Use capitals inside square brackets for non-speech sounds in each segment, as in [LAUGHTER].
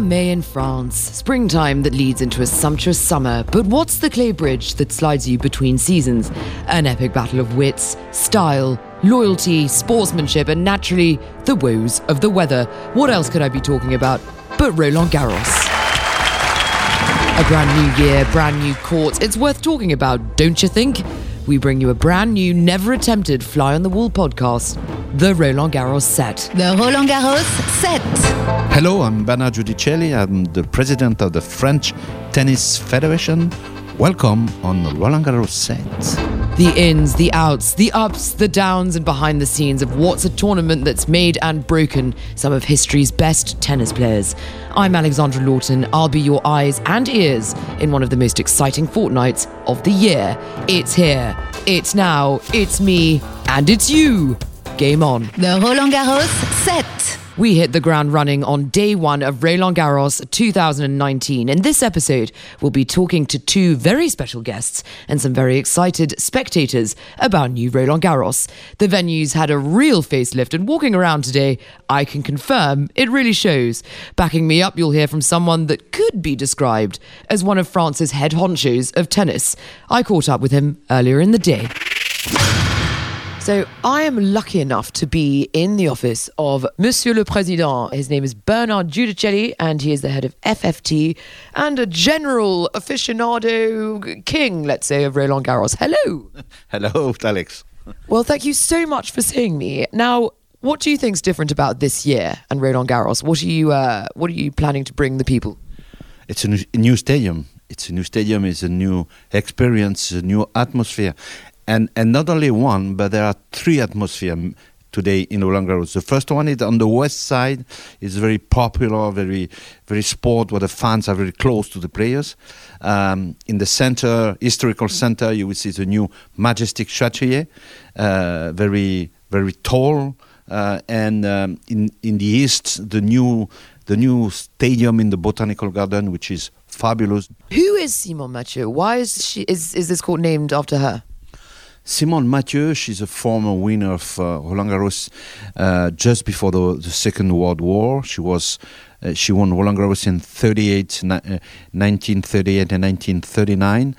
May in France, springtime that leads into a sumptuous summer. But what's the clay bridge that slides you between seasons? An epic battle of wits, style, loyalty, sportsmanship, and naturally, the woes of the weather. What else could I be talking about but Roland Garros? A brand new year, brand new courts. It's worth talking about, don't you think? We bring you a brand new, never attempted fly on the wall podcast, the Roland Garros set. The Roland Garros set. Hello, I'm Bernard Giudicelli. I'm the president of the French Tennis Federation. Welcome on the Roland Garros set. The ins, the outs, the ups, the downs, and behind the scenes of what's a tournament that's made and broken some of history's best tennis players. I'm Alexandra Lawton. I'll be your eyes and ears in one of the most exciting fortnights of the year. It's here, it's now, it's me, and it's you. Game on. The Roland Garros set. We hit the ground running on day one of Roland Garros 2019. In this episode, we'll be talking to two very special guests and some very excited spectators about new Roland Garros. The venue's had a real facelift, and walking around today, I can confirm it really shows. Backing me up, you'll hear from someone that could be described as one of France's head honchos of tennis. I caught up with him earlier in the day. So I am lucky enough to be in the office of Monsieur le Président. His name is Bernard Giudicelli, and he is the head of FFT and a general aficionado king, let's say, of Roland Garros. Hello. [LAUGHS] Hello, Alex. Well, thank you so much for seeing me. Now, what do you think's different about this year and Roland Garros? What are you uh, What are you planning to bring the people? It's a new, a new stadium. It's a new stadium. It's a new experience, a new atmosphere, and and not only one, but there are three atmospheres today in Roland Garros. The first one is on the west side. It's very popular, very very sport, where the fans are very close to the players. Um, in the center, historical center, you will see the new majestic Chatrier, uh, very very tall, uh, and um, in in the east, the new the new stadium in the botanical garden, which is fabulous. Who is Simone Mathieu? Why is she is is this court named after her? Simone Mathieu, she's a former winner of uh, Roland Garros uh, just before the, the, Second World War. She was uh, she won Roland Garros in 38, ni- 1938 and 1939,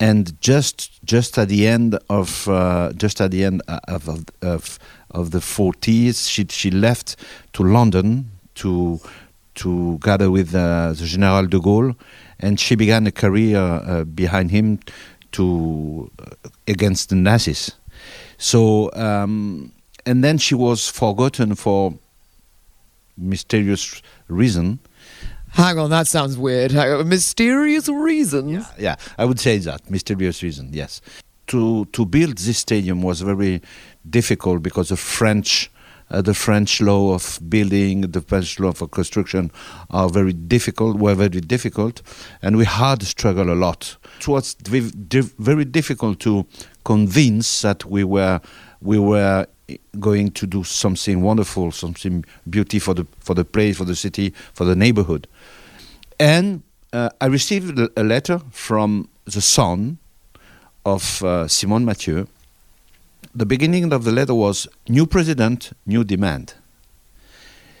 and just just at the end of uh, just at the end of of, of, of the 40s, she she left to London to to gather with uh, the General de Gaulle, and she began a career uh, behind him to uh, against the Nazis. So um, and then she was forgotten for mysterious reason. Hang on, that sounds weird. Mysterious reason. Yeah, yeah, I would say that mysterious reason. Yes, to to build this stadium was very difficult because the French. Uh, the French law of building, the French law of construction are very difficult, were very difficult, and we had to struggle a lot. It was very difficult to convince that we were we were going to do something wonderful, something beauty for the for the place, for the city, for the neighborhood. And uh, I received a letter from the son of uh, Simone Mathieu. The beginning of the letter was new president, new demand.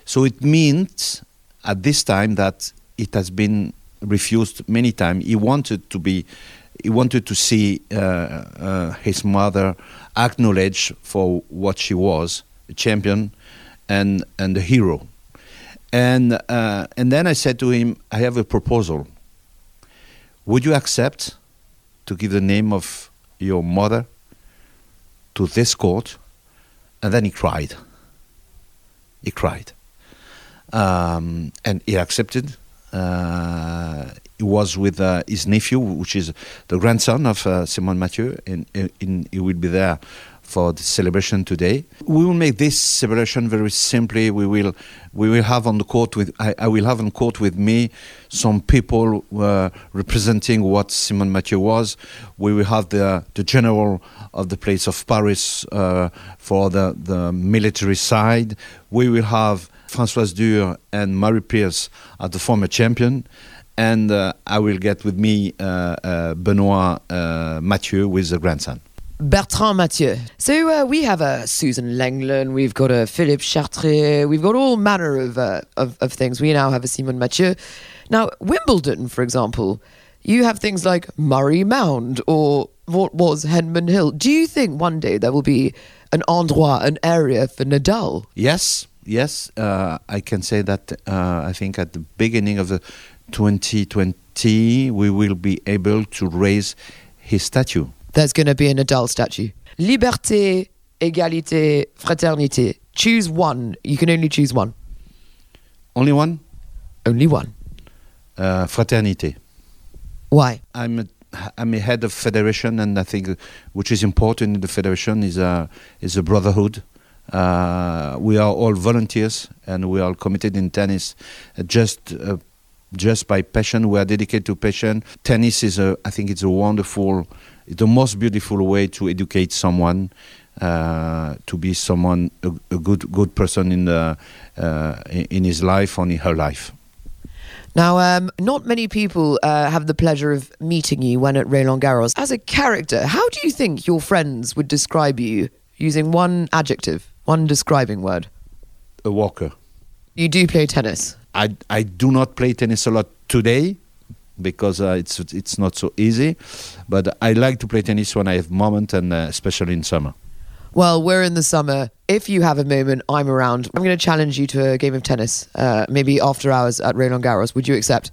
So it means at this time that it has been refused many times. He wanted to be, he wanted to see uh, uh, his mother acknowledged for what she was, a champion and and a hero. And uh, and then I said to him, I have a proposal. Would you accept to give the name of your mother to this court? And then he cried. He cried. Um, and he accepted uh, he was with uh, his nephew, which is the grandson of uh, Simone Mathieu, and, and, he will be there for the celebration today. We will make this celebration very simply. We will we will have on the court with I, I will have on court with me some people uh, representing what Simone Mathieu was. We will have the the general of the place of Paris uh, for the the military side. We will have Françoise Durr and Mary Pierce are the former champion. And uh, I will get with me uh, uh, Benoit uh, Mathieu with the grandson. Bertrand Mathieu. So uh, we have a Suzanne Lenglen, we've got a Philippe Chatrier, we've got all manner of, uh, of, of things. We now have a Simone Mathieu. Now, Wimbledon, for example, you have things like Murray Mound or what was Henman Hill. Do you think one day there will be an endroit, an area for Nadal? Yes, yes, uh, I can say that. Uh, I think at the beginning of the 2020, we will be able to raise his statue. There's going to be a Nadal statue. Liberté, égalité, fraternité. Choose one. You can only choose one. Only one? Only one. Uh, fraternité. Why? I'm a, I'm a head of federation, and I think which is important in the federation is a is a brotherhood. Uh, we are all volunteers, and we are committed in tennis. Uh, just uh, just by passion, we are dedicated to passion. Tennis is a I think it's a wonderful, it's the most beautiful way to educate someone. Uh, to be someone a, a, good good person in the uh, in his life or in her life. Now, um, not many people uh, have the pleasure of meeting you when at Roland Garros. As a character, how do you think your friends would describe you using one adjective, one describing word? A walker. You do play tennis. I, I do not play tennis a lot today because uh, it's it's not so easy, but I like to play tennis when I have moment and uh, especially in summer. Well, we're in the summer. If you have a moment, I'm around. I'm going to challenge you to a game of tennis, uh, maybe after hours at Roland Garros. Would you accept?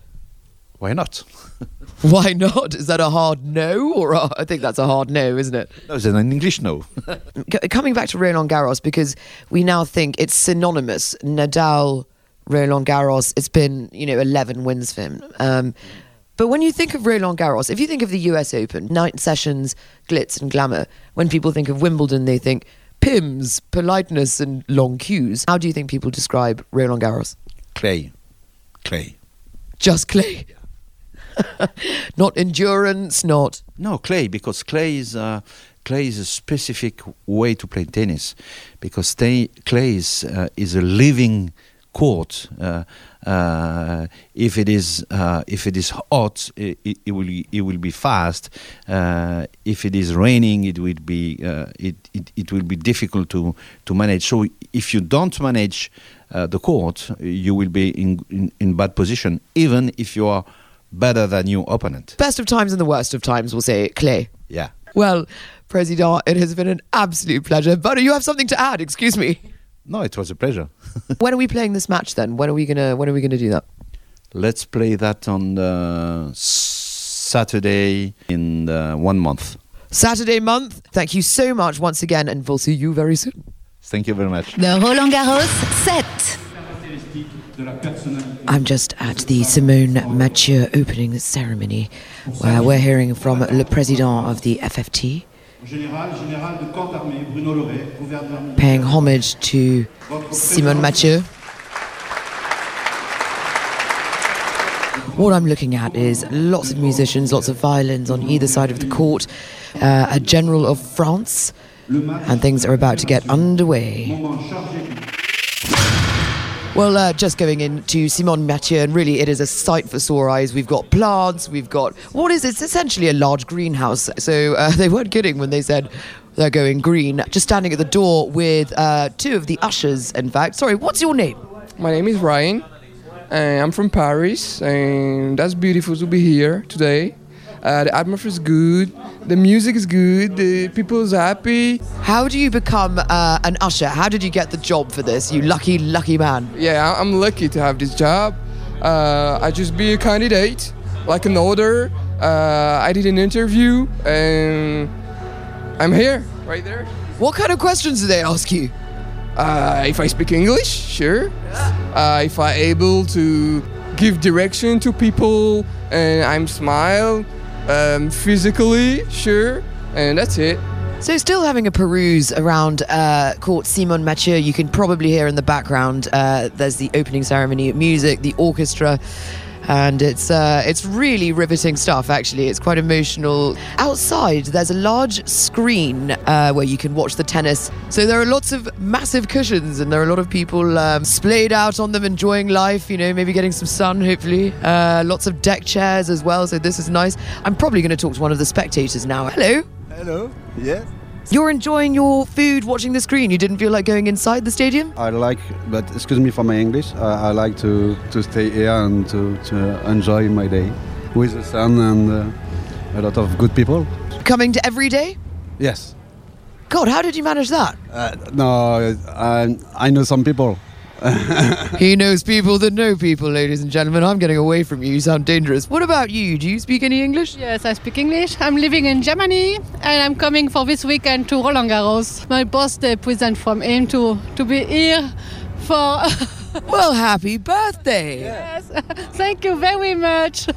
Why not? [LAUGHS] Why not? Is that a hard no, or a, I think that's a hard no, isn't it? No, it's an English no. [LAUGHS] Coming back to Roland Garros, because we now think it's synonymous. Nadal, Roland Garros. It's been you know 11 wins for him. Um, but when you think of Roland Garros, if you think of the US Open, night sessions, glitz and glamour, when people think of Wimbledon, they think Pimm's, politeness, and long queues. How do you think people describe Roland Garros? clay, clay. Just clay. [LAUGHS] not endurance, not. No, clay because clay is uh, clay is a specific way to play tennis because clay is, uh, is a living court. Uh, uh, if it is uh, if it is hot, it, it, it will it will be fast. Uh, if it is raining, it will be uh, it, it it will be difficult to to manage. So if you don't manage uh, the court, you will be in, in in bad position, even if you are better than your opponent. Best of times and the worst of times, we'll say clay. Yeah. Well, President, it has been an absolute pleasure. But you have something to add, excuse me. No, it was a pleasure. [LAUGHS] when are we playing this match then? When are we gonna when are we gonna do that? Let's play that on uh, Saturday in uh, one month. Saturday month. Thank you so much once again, and we'll see you very soon. Thank you very much. Le Roland Garros set. I'm just at the Simone Mathieu opening ceremony, where we're hearing from Le Président of the FFT, Général, général de corps d'armée, Bruno Le Ray, gouverneur paying homage to Simone Mathieu. What I'm looking at is lots of musicians, lots of violins on either side of the court, uh, a general of France, and things are about to get underway. Well, uh, just going into Simone Mathieu, and really it is a sight for sore eyes. We've got plants, we've got what is it's essentially a large greenhouse. So uh, [LAUGHS] they weren't kidding when they said they're going green. Just standing at the door with uh, two of the ushers, in fact. Sorry, what's your name? My name is Ryan. And I'm from Paris, and that's beautiful to be here today. Uh, the atmosphere is good, the music is good, the people is happy. How do you become uh, an usher? How did you get the job for this? You lucky, lucky man. Yeah, I'm lucky to have this job. Uh, I just be a candidate, like an order. Uh, I did an interview, and I'm here, right there. What kind of questions do they ask you? Uh, if I speak English, sure. Uh, if I able to give direction to people and I'm smile um, physically, sure. And that's it. So, still having a peruse around uh, Court Simone Mathieu, you can probably hear in the background. Uh, there's the opening ceremony music, the orchestra, and it's uh, it's really riveting stuff. Actually, it's quite emotional. Outside, there's a large screen uh, where you can watch the tennis. So there are lots of massive cushions, and there are a lot of people um, splayed out on them, enjoying life. You know, maybe getting some sun, hopefully. Uh, lots of deck chairs as well. So this is nice. I'm probably going to talk to one of the spectators now. Hello. Hello. Yes. You're enjoying your food watching the screen. You didn't feel like going inside the stadium? I like, but excuse me for my English. I, I like to, to stay here and to, to enjoy my day with the sun and uh, a lot of good people. Coming to every day? Yes. God, how did you manage that? Uh, no, I, I know some people. [LAUGHS] he knows people that know people, ladies and gentlemen. I'm getting away from you. You sound dangerous. What about you? Do you speak any English? Yes, I speak English. I'm living in Germany and I'm coming for this weekend to Roland Garros. My birthday present from him to, to be here for. [LAUGHS] well, happy birthday! Yes, [LAUGHS] thank you very much.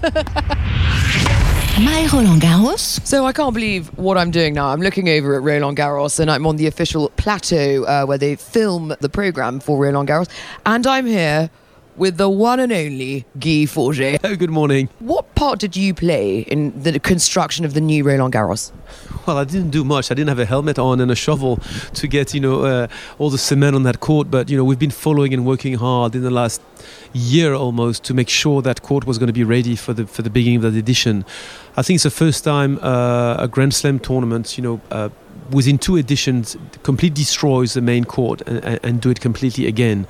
My Roland Garros. So I can't believe what I'm doing now. I'm looking over at Roland Garros and I'm on the official plateau uh, where they film the program for Roland Garros. And I'm here with the one and only Guy Forget. Oh, [LAUGHS] good morning. What part did you play in the construction of the new Roland Garros? Well, I didn't do much. I didn't have a helmet on and a shovel to get, you know, uh, all the cement on that court. But you know, we've been following and working hard in the last year almost to make sure that court was going to be ready for the for the beginning of the edition. I think it's the first time uh, a Grand Slam tournament, you know. Uh, within two editions, completely destroys the main court and, and do it completely again.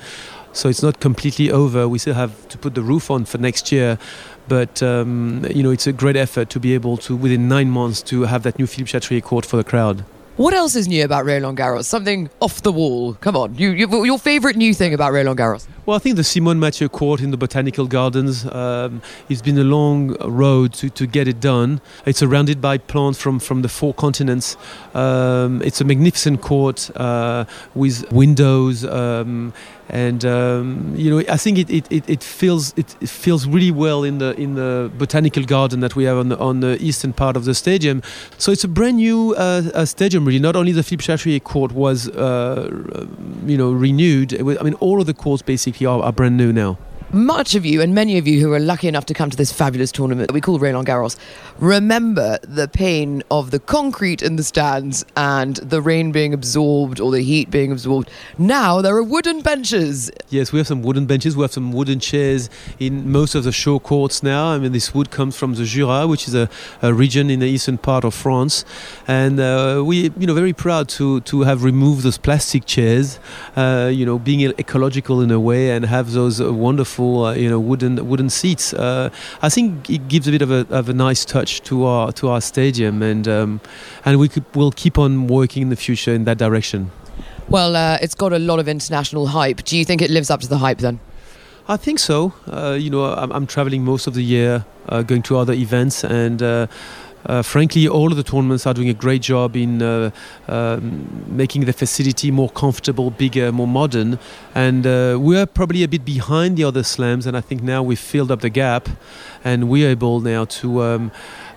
So it's not completely over. We still have to put the roof on for next year, but um, you know it's a great effort to be able to within nine months to have that new Philippe Chatrier court for the crowd. What else is new about Roland Garros? Something off the wall. Come on, you, you, your favorite new thing about Roland Garros? Well, I think the Simone Mathieu Court in the Botanical Gardens. Um, it's been a long road to, to get it done. It's surrounded by plants from, from the four continents. Um, it's a magnificent court uh, with windows. Um, and um, you know, I think it, it, it, it feels it, it, feels really well in the in the botanical garden that we have on the, on the eastern part of the stadium. So it's a brand new uh, stadium, really. Not only the Philippe Chatrier court was, uh, you know, renewed. I mean, all of the courts basically are, are brand new now much of you and many of you who are lucky enough to come to this fabulous tournament that we call Roland Garros remember the pain of the concrete in the stands and the rain being absorbed or the heat being absorbed. Now there are wooden benches. Yes, we have some wooden benches. We have some wooden chairs in most of the show courts now. I mean, this wood comes from the Jura, which is a, a region in the eastern part of France, and uh, we, you know, very proud to to have removed those plastic chairs. Uh, you know, being ecological in a way and have those wonderful, uh, you know, wooden wooden seats. Uh, I think it gives a bit of a, of a nice touch to our to our stadium, and um, and we could, will keep on working in the future in that direction. Well, uh, it's got a lot of international hype. Do you think it lives up to the hype then? I think so. Uh, you know, I'm, I'm, traveling most of the year, uh, going to other events, and uh, uh, frankly, all of the tournaments are doing a great job in uh, um, making the facility more comfortable, bigger, more modern. And uh, we're probably a bit behind the other slams, and I think now we've filled up the gap, and we're able now to. Um,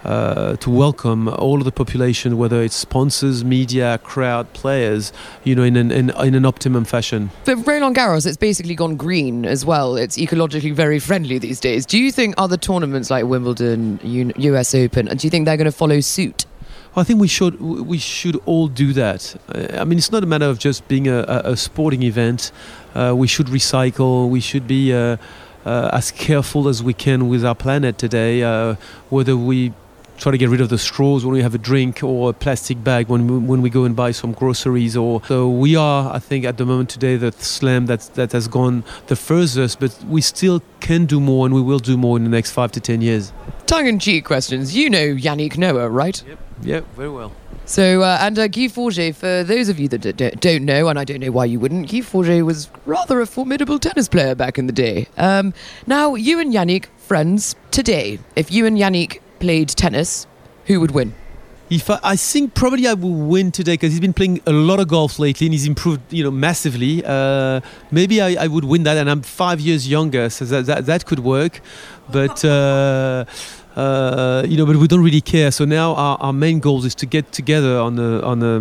uh, to welcome all of the population, whether it's sponsors, media, crowd, players, you know, in an, in, in an optimum fashion. For Roland Garros, it's basically gone green as well. It's ecologically very friendly these days. Do you think other tournaments like Wimbledon, US Open, do you think they're going to follow suit? I think we should we should all do that. Uh, I mean, it's not a matter of just being a, a, a sporting event. Uh, we should recycle. We should be uh, uh, as careful as we can with our planet today. Uh, whether we try to get rid of the straws when we have a drink or a plastic bag when we, when we go and buy some groceries or so we are I think at the moment today the slam that that has gone the furthest but we still can do more and we will do more in the next 5 to 10 years. Tongue-in-cheek questions. You know Yannick Noah right? Yep. Yep very well. So, uh, and uh, Guy Forget, for those of you that d- don't know, and I don't know why you wouldn't, Guy Forget was rather a formidable tennis player back in the day. Um, now, you and Yannick, friends, today, if you and Yannick played tennis, who would win? If I, I think probably I will win today because he's been playing a lot of golf lately and he's improved, you know, massively. Uh, maybe I, I, would win that, and I'm five years younger, so that that, that could work. But uh, [LAUGHS] uh, you know, but we don't really care. So now our, our main goal is to get together on a on a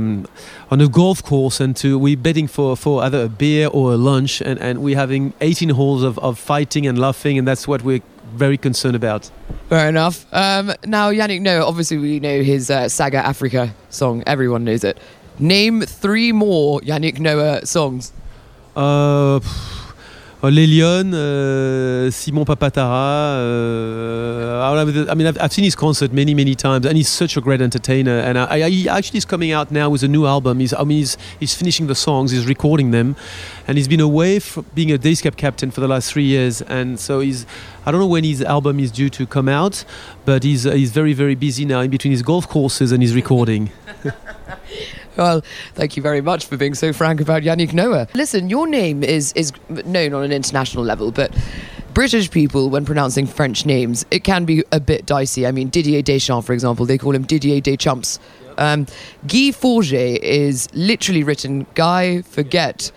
on a golf course and to we're betting for for either a beer or a lunch, and and we're having 18 holes of, of fighting and laughing, and that's what we're very concerned about. Fair enough. Um, now, Yannick, no, obviously we know his uh, Saga Africa song. Everyone knows it. Name three more Yannick Noah songs. Uh, uh, Les Lionnes, uh, Simon Papa Tara. Uh, I mean, I've, I've, seen his concert many, many times, and he's such a great entertainer. And I, I, he actually is coming out now with a new album. He's, I mean, he's, he's finishing the songs, he's recording them, and he's been away from being a Davis Cup captain for the last three years. And so he's, I don't know when his album is due to come out, but he's, uh, he's very, very busy now in between his golf courses and his recording. [LAUGHS] Well, thank you very much for being so frank about Yannick Noah. Listen, your name is is known on an international level, but British people, when pronouncing French names, it can be a bit dicey. I mean, Didier Deschamps, for example, they call him Didier Deschamps. Um, Guy Forget is literally written Guy Forget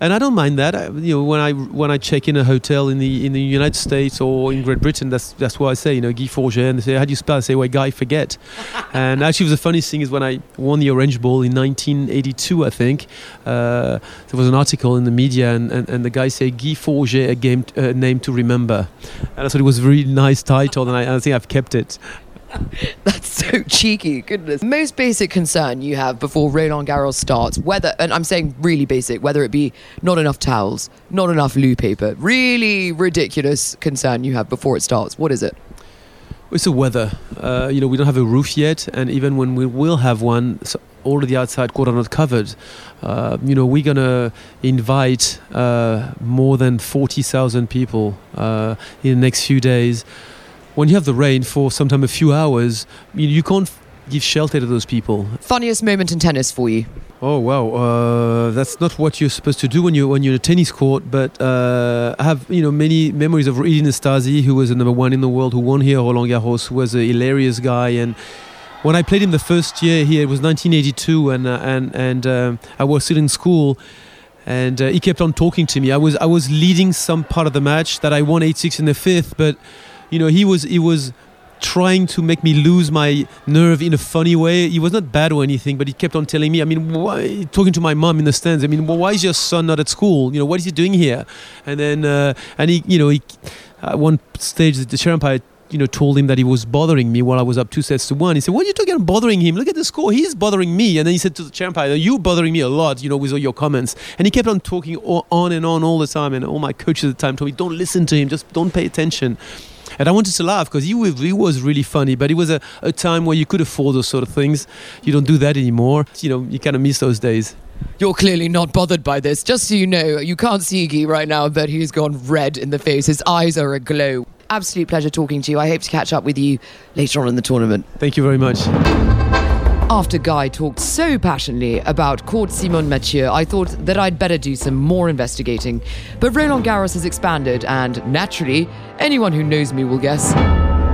and I don't mind that. I, you know, when I when I check in a hotel in the in the United States or in Great Britain, that's that's what I say. You know, Guy Forget, and they say, "How do you spell?" I say, "Well, Guy Forget." [LAUGHS] and actually, the funniest thing is when I won the Orange Bowl in 1982, I think uh, there was an article in the media, and, and, and the guy said, "Guy Forget, a game uh, name to remember," and I thought it was a really nice title, and I, I think I've kept it. [LAUGHS] That's so cheeky, goodness. Most basic concern you have before Roland Garros starts, whether, and I'm saying really basic, whether it be not enough towels, not enough loo paper, really ridiculous concern you have before it starts. What is it? It's the weather. Uh, you know, we don't have a roof yet, and even when we will have one, so all of the outside court are not covered. Uh, you know, we're gonna invite uh, more than forty thousand people uh, in the next few days when you have the rain for sometimes a few hours, you, you can't give shelter to those people. Funniest moment in tennis for you? Oh wow, uh, that's not what you're supposed to do when you're when you're in a tennis court. But uh, I have you know many memories of Ilie Nastase, who was the number one in the world, who won here Roland Garros, who was a hilarious guy. And when I played him the first year here, it was 1982, and uh, and and um, I was still in school. And uh, he kept on talking to me. I was I was leading some part of the match that I won 8-6 in the fifth, but you know, he was he was trying to make me lose my nerve in a funny way. He was not bad or anything, but he kept on telling me. I mean, why, talking to my mom in the stands. I mean, well, why is your son not at school? You know, what is he doing here? And then, uh, and he, you know, he, at one stage, the chair you know, told him that he was bothering me while I was up two sets to one. He said, "What are you talking about bothering him? Look at the score. He's bothering me." And then he said to the chair umpire, "You bothering me a lot, you know, with all your comments." And he kept on talking on and on all the time. And all my coaches at the time told me, "Don't listen to him. Just don't pay attention." And I wanted to laugh because he, he was really funny, but it was a, a time where you could afford those sort of things. You don't do that anymore. You know, you kind of miss those days. You're clearly not bothered by this. Just so you know, you can't see Guy right now, but he's gone red in the face. His eyes are aglow. Absolute pleasure talking to you. I hope to catch up with you later on in the tournament. Thank you very much. After Guy talked so passionately about Court Simone Mathieu, I thought that I'd better do some more investigating. But Roland Garros has expanded, and naturally, anyone who knows me will guess,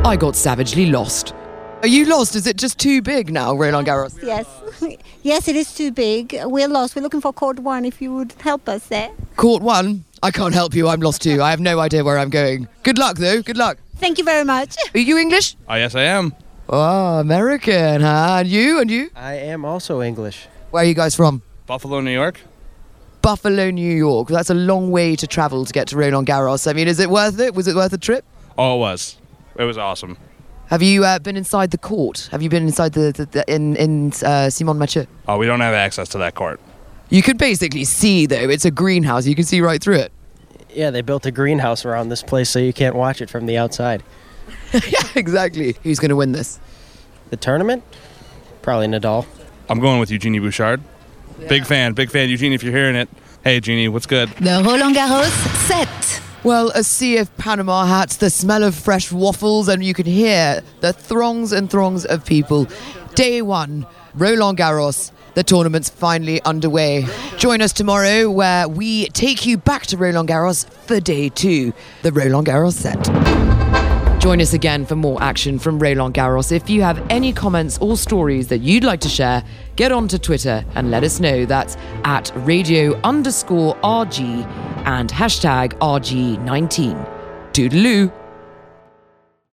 I got savagely lost. Are you lost? Is it just too big now, Roland Garros? Yes. [LAUGHS] Yes, it is too big. We're lost. We're looking for court one if you would help us there. Court one? I can't help you. I'm lost too. I have no idea where I'm going. Good luck, though. Good luck. Thank you very much. Are you English? Oh, yes, I am. Oh, American, huh? And you? And you? I am also English. Where are you guys from? Buffalo, New York. Buffalo, New York. That's a long way to travel to get to Roland Garros. I mean, is it worth it? Was it worth the trip? Oh, it was. It was awesome. Have you uh, been inside the court? Have you been inside the, the, the in in uh, Simone Mathieu? Oh, we don't have access to that court. You can basically see though. It's a greenhouse. You can see right through it. Yeah, they built a greenhouse around this place so you can't watch it from the outside. [LAUGHS] yeah, exactly. Who's going to win this? The tournament? Probably Nadal. I'm going with Eugenie Bouchard. Yeah. Big fan, big fan. Eugenie, if you're hearing it, hey, Eugenie, what's good? The Roland Garros set. Well, a sea of Panama hats, the smell of fresh waffles, and you can hear the throngs and throngs of people. Day one, Roland Garros. The tournament's finally underway. Join us tomorrow where we take you back to Roland Garros for day two, the Roland Garros set. Join us again for more action from Roland Garros. If you have any comments or stories that you'd like to share, get onto Twitter and let us know. That's at radio underscore RG and hashtag RG19. Toodaloo.